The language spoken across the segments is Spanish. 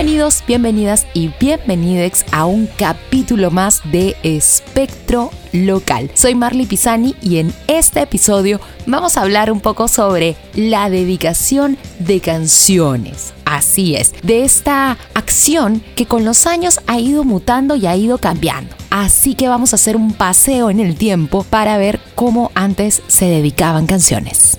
Bienvenidos, bienvenidas y bienvenidex a un capítulo más de Espectro Local. Soy Marley Pisani y en este episodio vamos a hablar un poco sobre la dedicación de canciones. Así es, de esta acción que con los años ha ido mutando y ha ido cambiando. Así que vamos a hacer un paseo en el tiempo para ver cómo antes se dedicaban canciones.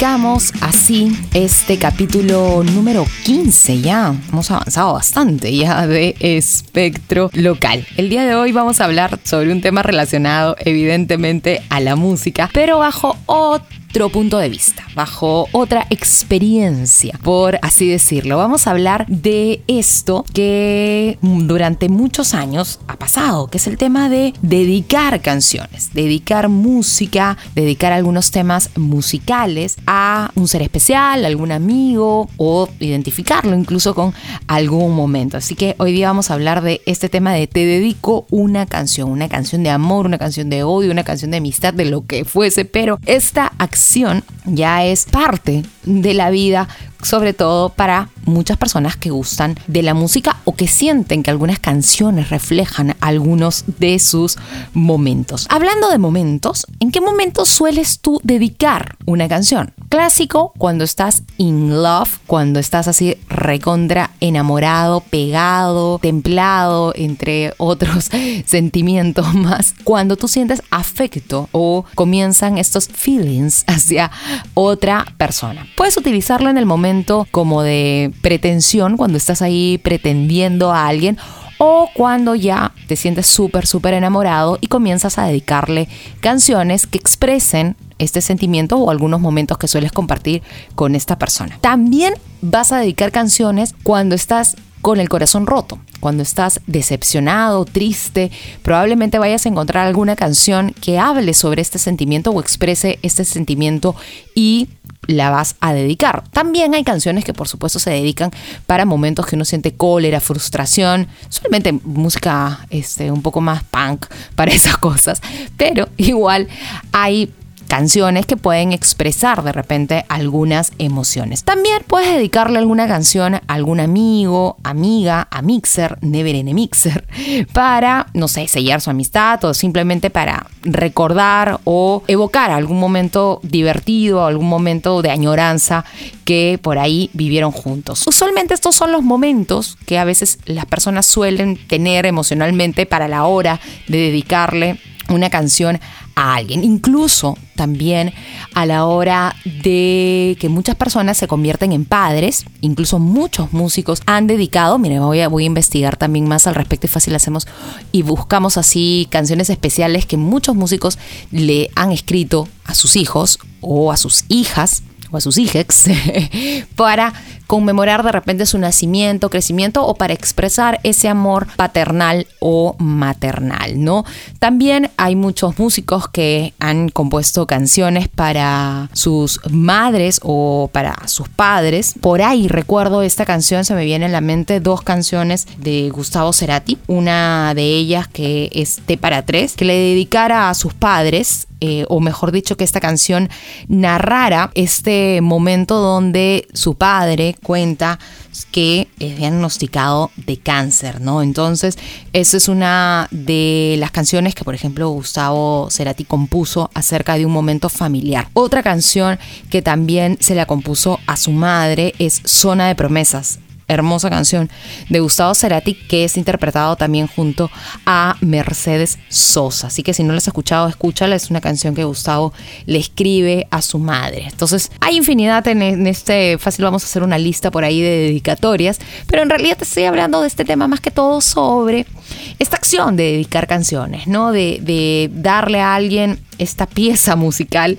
Arrancamos así este capítulo número 15 ya. Hemos avanzado bastante ya de espectro local. El día de hoy vamos a hablar sobre un tema relacionado evidentemente a la música, pero bajo otro otro punto de vista, bajo otra experiencia, por así decirlo. Vamos a hablar de esto que durante muchos años ha pasado, que es el tema de dedicar canciones, dedicar música, dedicar algunos temas musicales a un ser especial, algún amigo o identificarlo incluso con algún momento. Así que hoy día vamos a hablar de este tema de te dedico una canción, una canción de amor, una canción de odio, una canción de amistad, de lo que fuese, pero esta acción ya es parte de la vida, sobre todo para muchas personas que gustan de la música o que sienten que algunas canciones reflejan algunos de sus momentos. Hablando de momentos, ¿en qué momento sueles tú dedicar una canción? Clásico, cuando estás in love, cuando estás así recontra enamorado, pegado, templado, entre otros sentimientos más. Cuando tú sientes afecto o comienzan estos feelings hacia otra persona. Puedes utilizarlo en el momento como de pretensión, cuando estás ahí pretendiendo a alguien o cuando ya te sientes súper, súper enamorado y comienzas a dedicarle canciones que expresen este sentimiento o algunos momentos que sueles compartir con esta persona. También vas a dedicar canciones cuando estás con el corazón roto, cuando estás decepcionado, triste, probablemente vayas a encontrar alguna canción que hable sobre este sentimiento o exprese este sentimiento y la vas a dedicar. También hay canciones que por supuesto se dedican para momentos que uno siente cólera, frustración, solamente música este, un poco más punk para esas cosas, pero igual hay canciones que pueden expresar de repente algunas emociones. También puedes dedicarle alguna canción a algún amigo, amiga, a Mixer, Never a Mixer, para, no sé, sellar su amistad o simplemente para recordar o evocar algún momento divertido, algún momento de añoranza que por ahí vivieron juntos. Usualmente estos son los momentos que a veces las personas suelen tener emocionalmente para la hora de dedicarle una canción a alguien. Incluso también a la hora de que muchas personas se convierten en padres, incluso muchos músicos han dedicado, mire, voy a, voy a investigar también más al respecto y fácil hacemos y buscamos así canciones especiales que muchos músicos le han escrito a sus hijos o a sus hijas o a sus hijas para conmemorar de repente su nacimiento, crecimiento o para expresar ese amor paternal o maternal, ¿no? También hay muchos músicos que han compuesto canciones para sus madres o para sus padres. Por ahí recuerdo esta canción, se me viene en la mente dos canciones de Gustavo Cerati, una de ellas que es T para tres, que le dedicara a sus padres eh, o mejor dicho, que esta canción narrara este momento donde su padre cuenta que es diagnosticado de cáncer, ¿no? Entonces, esa es una de las canciones que, por ejemplo, Gustavo Cerati compuso acerca de un momento familiar. Otra canción que también se la compuso a su madre es Zona de Promesas hermosa canción de Gustavo Cerati que es interpretado también junto a Mercedes Sosa. Así que si no la has escuchado, escúchala. Es una canción que Gustavo le escribe a su madre. Entonces hay infinidad en, este, fácil vamos a hacer una lista por ahí de dedicatorias, pero en realidad te estoy hablando de este tema más que todo sobre esta acción de dedicar canciones, ¿no? De, de darle a alguien esta pieza musical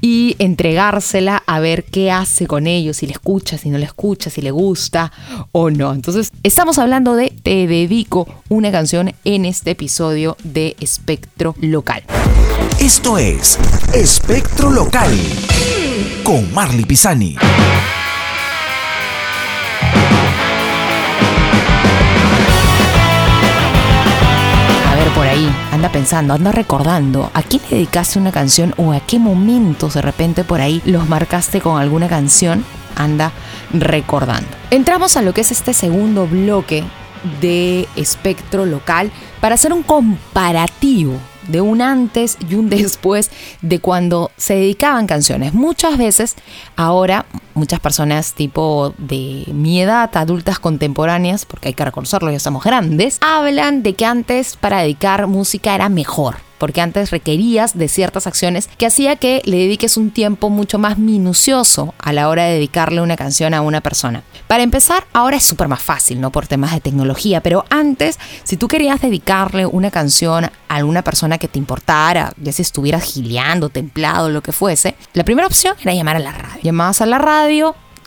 y entregársela a ver qué hace con ellos, si le escucha, si no le escucha, si le gusta o no. Entonces, estamos hablando de Te dedico una canción en este episodio de Espectro Local. Esto es Espectro Local con Marley Pisani. A ver por ahí, anda pensando, anda recordando a quién dedicaste una canción o a qué momentos de repente por ahí los marcaste con alguna canción, anda recordando. Entramos a lo que es este segundo bloque de espectro local para hacer un comparativo de un antes y un después de cuando se dedicaban canciones. Muchas veces ahora muchas personas tipo de mi edad, adultas contemporáneas, porque hay que reconocerlo, ya somos grandes, hablan de que antes para dedicar música era mejor porque antes requerías de ciertas acciones que hacía que le dediques un tiempo mucho más minucioso a la hora de dedicarle una canción a una persona. Para empezar, ahora es súper más fácil, ¿no? Por temas de tecnología, pero antes, si tú querías dedicarle una canción a alguna persona que te importara, ya si estuvieras gileando, templado, lo que fuese, la primera opción era llamar a la radio. Llamabas a la radio,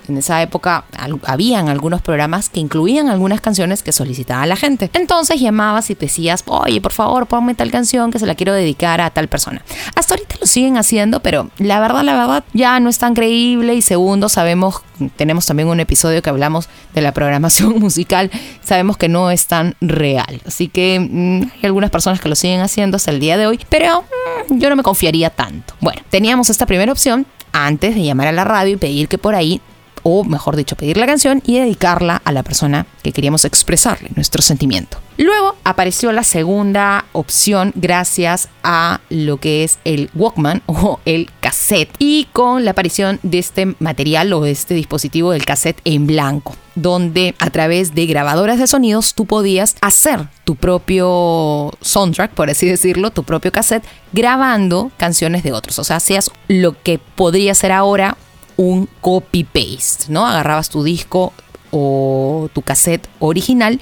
en esa época habían algunos programas que incluían algunas canciones que solicitaba la gente. Entonces llamabas y decías, oye, por favor, ponme tal canción que se la quiero dedicar a tal persona. Hasta ahorita lo siguen haciendo, pero la verdad, la verdad, ya no es tan creíble. Y segundo, sabemos, tenemos también un episodio que hablamos de la programación musical, sabemos que no es tan real. Así que mmm, hay algunas personas que lo siguen haciendo hasta el día de hoy, pero mmm, yo no me confiaría tanto. Bueno, teníamos esta primera opción antes de llamar a la radio y pedir que por ahí o mejor dicho, pedir la canción y dedicarla a la persona que queríamos expresarle nuestro sentimiento. Luego apareció la segunda opción gracias a lo que es el Walkman o el cassette y con la aparición de este material o de este dispositivo del cassette en blanco donde a través de grabadoras de sonidos tú podías hacer tu propio soundtrack, por así decirlo, tu propio cassette, grabando canciones de otros. O sea, hacías lo que podría ser ahora un copy-paste, ¿no? Agarrabas tu disco o tu cassette original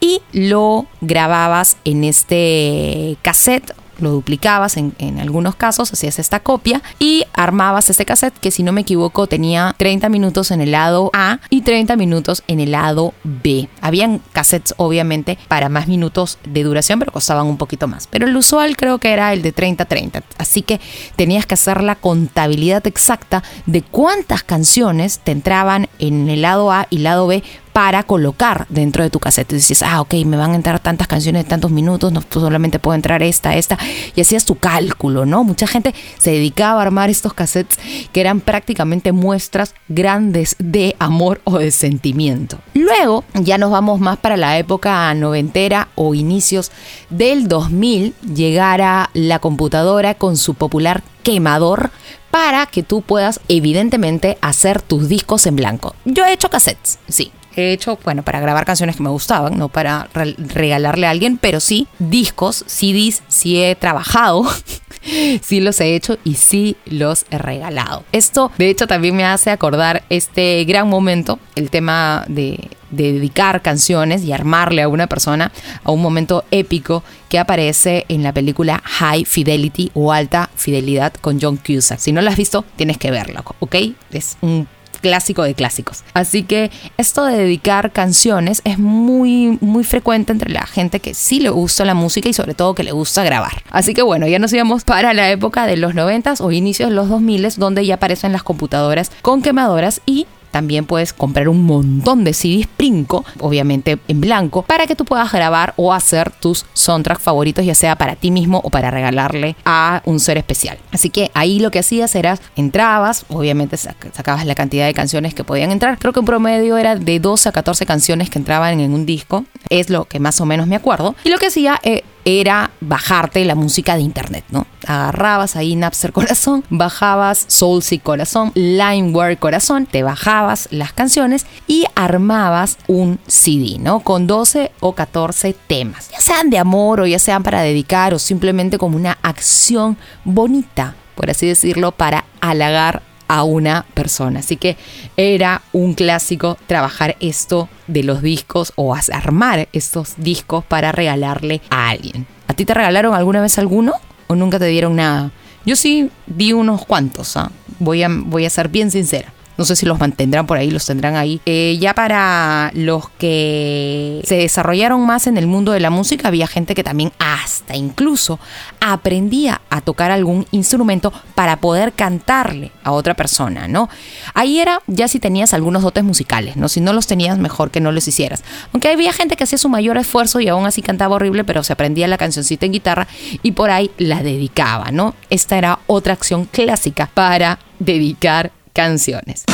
y lo grababas en este cassette lo duplicabas en, en, algunos casos, hacías esta copia y armabas este cassette que si no me equivoco tenía 30 minutos en el lado A y 30 minutos en el lado B. Habían cassettes obviamente para más minutos de duración, pero costaban un poquito más. Pero el usual creo que era el de 30-30. Así que tenías que hacer la contabilidad exacta de cuántas canciones te entraban en el lado A y lado B para colocar dentro de tu cassette. Y dices, ah, ok, me van a entrar tantas canciones de tantos minutos, no solamente puedo entrar esta, esta, y hacías tu cálculo, ¿no? Mucha gente se dedicaba a armar estos cassettes que eran prácticamente muestras grandes de amor o de sentimiento. Luego ya nos vamos más para la época noventera o inicios del 2000, llegara la computadora con su popular quemador para que tú puedas evidentemente hacer tus discos en blanco. Yo he hecho cassettes, sí, he hecho, bueno, para grabar canciones que me gustaban, no para re regalarle a alguien, pero sí discos, CDs, sí he trabajado, sí los he hecho y sí los he regalado. Esto, de hecho, también me hace acordar este gran momento, el tema de, de dedicar canciones y armarle a una persona a un momento épico que aparece en la película High Fidelity o Alta Fidelidad con John Cusack. Si no la has visto, tienes que verlo, ¿ok? Es un clásico de clásicos. Así que esto de dedicar canciones es muy, muy frecuente entre la gente que sí le gusta la música y sobre todo que le gusta grabar. Así que bueno, ya nos íbamos para la época de los 90 o inicios de los 2000 donde ya aparecen las computadoras con quemadoras y también puedes comprar un montón de CDs Princo, obviamente en blanco, para que tú puedas grabar o hacer tus soundtracks favoritos, ya sea para ti mismo o para regalarle a un ser especial. Así que ahí lo que hacías era, entrabas, obviamente sacabas la cantidad de canciones que podían entrar. Creo que un promedio era de 12 a 14 canciones que entraban en un disco. Es lo que más o menos me acuerdo. Y lo que hacía... Eh, era bajarte la música de internet, ¿no? Agarrabas ahí Napster Corazón, bajabas Soulseek Corazón, LimeWare Corazón, te bajabas las canciones y armabas un CD, ¿no? Con 12 o 14 temas, ya sean de amor o ya sean para dedicar o simplemente como una acción bonita, por así decirlo, para halagar a una persona. Así que era un clásico trabajar esto de los discos o armar estos discos para regalarle a alguien. ¿A ti te regalaron alguna vez alguno o nunca te dieron nada? Yo sí vi unos cuantos, ¿ah? voy, a, voy a ser bien sincera. No sé si los mantendrán por ahí, los tendrán ahí. Eh, ya para los que se desarrollaron más en el mundo de la música, había gente que también hasta incluso aprendía a tocar algún instrumento para poder cantarle a otra persona, ¿no? Ahí era ya si tenías algunos dotes musicales, ¿no? Si no los tenías, mejor que no los hicieras. Aunque había gente que hacía su mayor esfuerzo y aún así cantaba horrible, pero se aprendía la cancioncita en guitarra y por ahí la dedicaba, ¿no? Esta era otra acción clásica para dedicar canciones.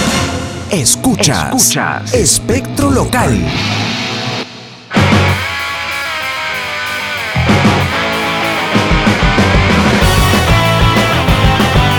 Escuchas, Escuchas. Espectro Local.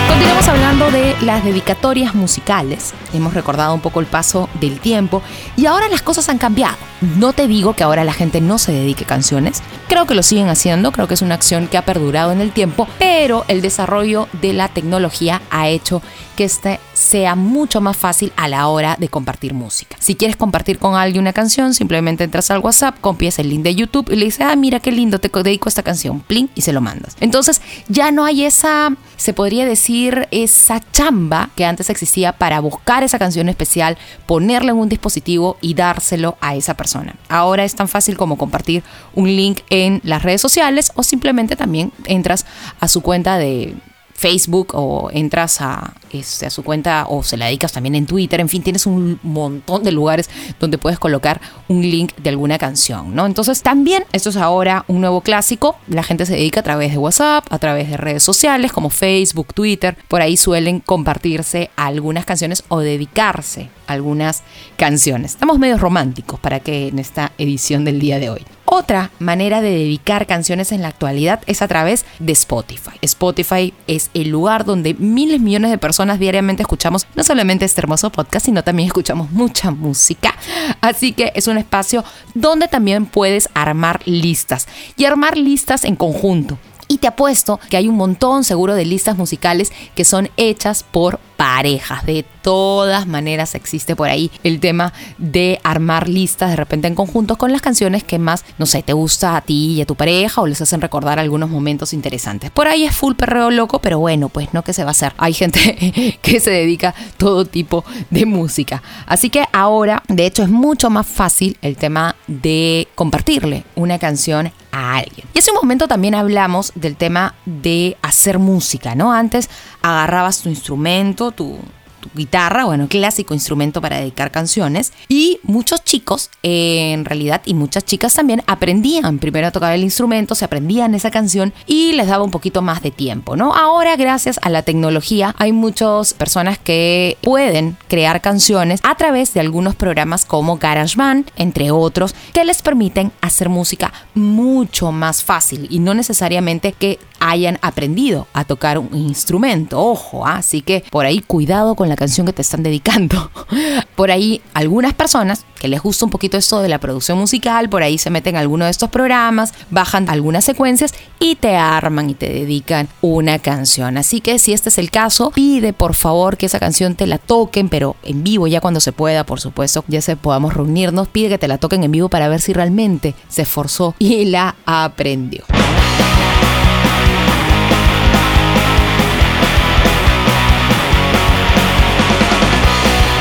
Continuamos hablando de las dedicatorias musicales. Hemos recordado un poco el paso del tiempo y ahora las cosas han cambiado. No te digo que ahora la gente no se dedique canciones. Creo que lo siguen haciendo, creo que es una acción que ha perdurado en el tiempo, pero el desarrollo de la tecnología ha hecho que este sea mucho más fácil a la hora de compartir música. Si quieres compartir con alguien una canción, simplemente entras al WhatsApp, copias el link de YouTube y le dices, ah, mira qué lindo, te dedico esta canción, plin, y se lo mandas. Entonces ya no hay esa, se podría decir, esa chamba que antes existía para buscar esa canción especial, ponerla en un dispositivo y dárselo a esa persona. Ahora es tan fácil como compartir un link en las redes sociales o simplemente también entras a su cuenta de Facebook o entras a, este, a su cuenta o se la dedicas también en Twitter, en fin, tienes un montón de lugares donde puedes colocar un link de alguna canción, ¿no? Entonces también esto es ahora un nuevo clásico, la gente se dedica a través de WhatsApp, a través de redes sociales como Facebook, Twitter, por ahí suelen compartirse algunas canciones o dedicarse a algunas canciones. Estamos medio románticos para que en esta edición del día de hoy. Otra manera de dedicar canciones en la actualidad es a través de Spotify. Spotify es el lugar donde miles millones de personas diariamente escuchamos no solamente este hermoso podcast, sino también escuchamos mucha música. Así que es un espacio donde también puedes armar listas y armar listas en conjunto. Y te apuesto que hay un montón seguro de listas musicales que son hechas por parejas. De todas maneras existe por ahí el tema de armar listas de repente en conjuntos con las canciones que más, no sé, te gusta a ti y a tu pareja o les hacen recordar algunos momentos interesantes. Por ahí es full perreo loco, pero bueno, pues no que se va a hacer. Hay gente que se dedica todo tipo de música. Así que ahora, de hecho, es mucho más fácil el tema de compartirle una canción a alguien. Y hace un momento también hablamos del tema de hacer música, ¿no? Antes agarrabas tu instrumento, 赌 guitarra, bueno, clásico instrumento para dedicar canciones. Y muchos chicos, en realidad, y muchas chicas también, aprendían primero a tocar el instrumento, se aprendían esa canción y les daba un poquito más de tiempo, ¿no? Ahora, gracias a la tecnología, hay muchas personas que pueden crear canciones a través de algunos programas como GarageBand, entre otros, que les permiten hacer música mucho más fácil y no necesariamente que hayan aprendido a tocar un instrumento. Ojo, ¿ah? así que por ahí cuidado con la canción que te están dedicando. Por ahí algunas personas que les gusta un poquito esto de la producción musical, por ahí se meten a alguno de estos programas, bajan algunas secuencias y te arman y te dedican una canción. Así que si este es el caso, pide por favor que esa canción te la toquen, pero en vivo ya cuando se pueda, por supuesto, ya se podamos reunirnos, pide que te la toquen en vivo para ver si realmente se esforzó y la aprendió.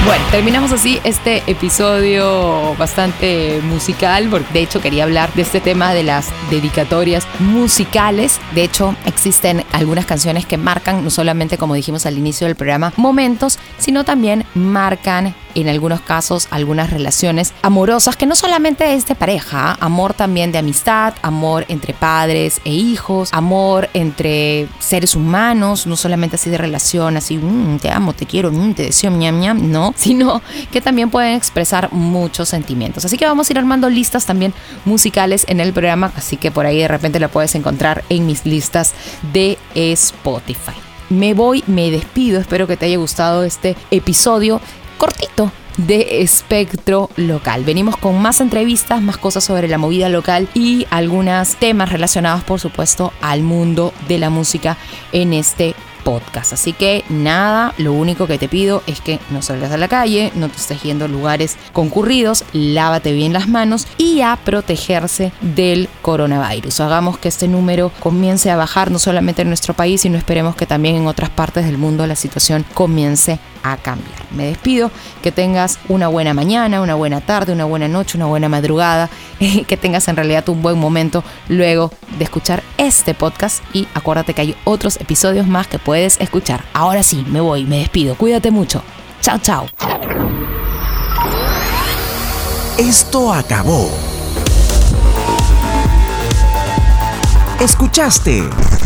Bueno, terminamos así este episodio bastante musical, porque de hecho quería hablar de este tema de las dedicatorias musicales. De hecho, existen algunas canciones que marcan, no solamente como dijimos al inicio del programa, momentos, sino también marcan en algunos casos algunas relaciones amorosas que no solamente es de pareja, amor también de amistad, amor entre padres e hijos, amor entre seres humanos, no solamente así de relación, así mm, te amo, te quiero, mm, te deseo, ñam, ñam, no, sino que también pueden expresar muchos sentimientos. Así que vamos a ir armando listas también musicales en el programa, así que por ahí de repente la puedes encontrar en mis listas de Spotify. Me voy, me despido, espero que te haya gustado este episodio cortito de espectro local. Venimos con más entrevistas, más cosas sobre la movida local y algunos temas relacionados, por supuesto, al mundo de la música en este podcast. Así que nada, lo único que te pido es que no salgas a la calle, no te estés yendo a lugares concurridos, lávate bien las manos y a protegerse del coronavirus. Hagamos que este número comience a bajar no solamente en nuestro país, sino esperemos que también en otras partes del mundo la situación comience a cambiar. Me despido, que tengas una buena mañana, una buena tarde, una buena noche, una buena madrugada, que tengas en realidad un buen momento luego de escuchar este podcast y acuérdate que hay otros episodios más que puedes escuchar. Ahora sí, me voy, me despido, cuídate mucho. Chao, chao. Esto acabó. Escuchaste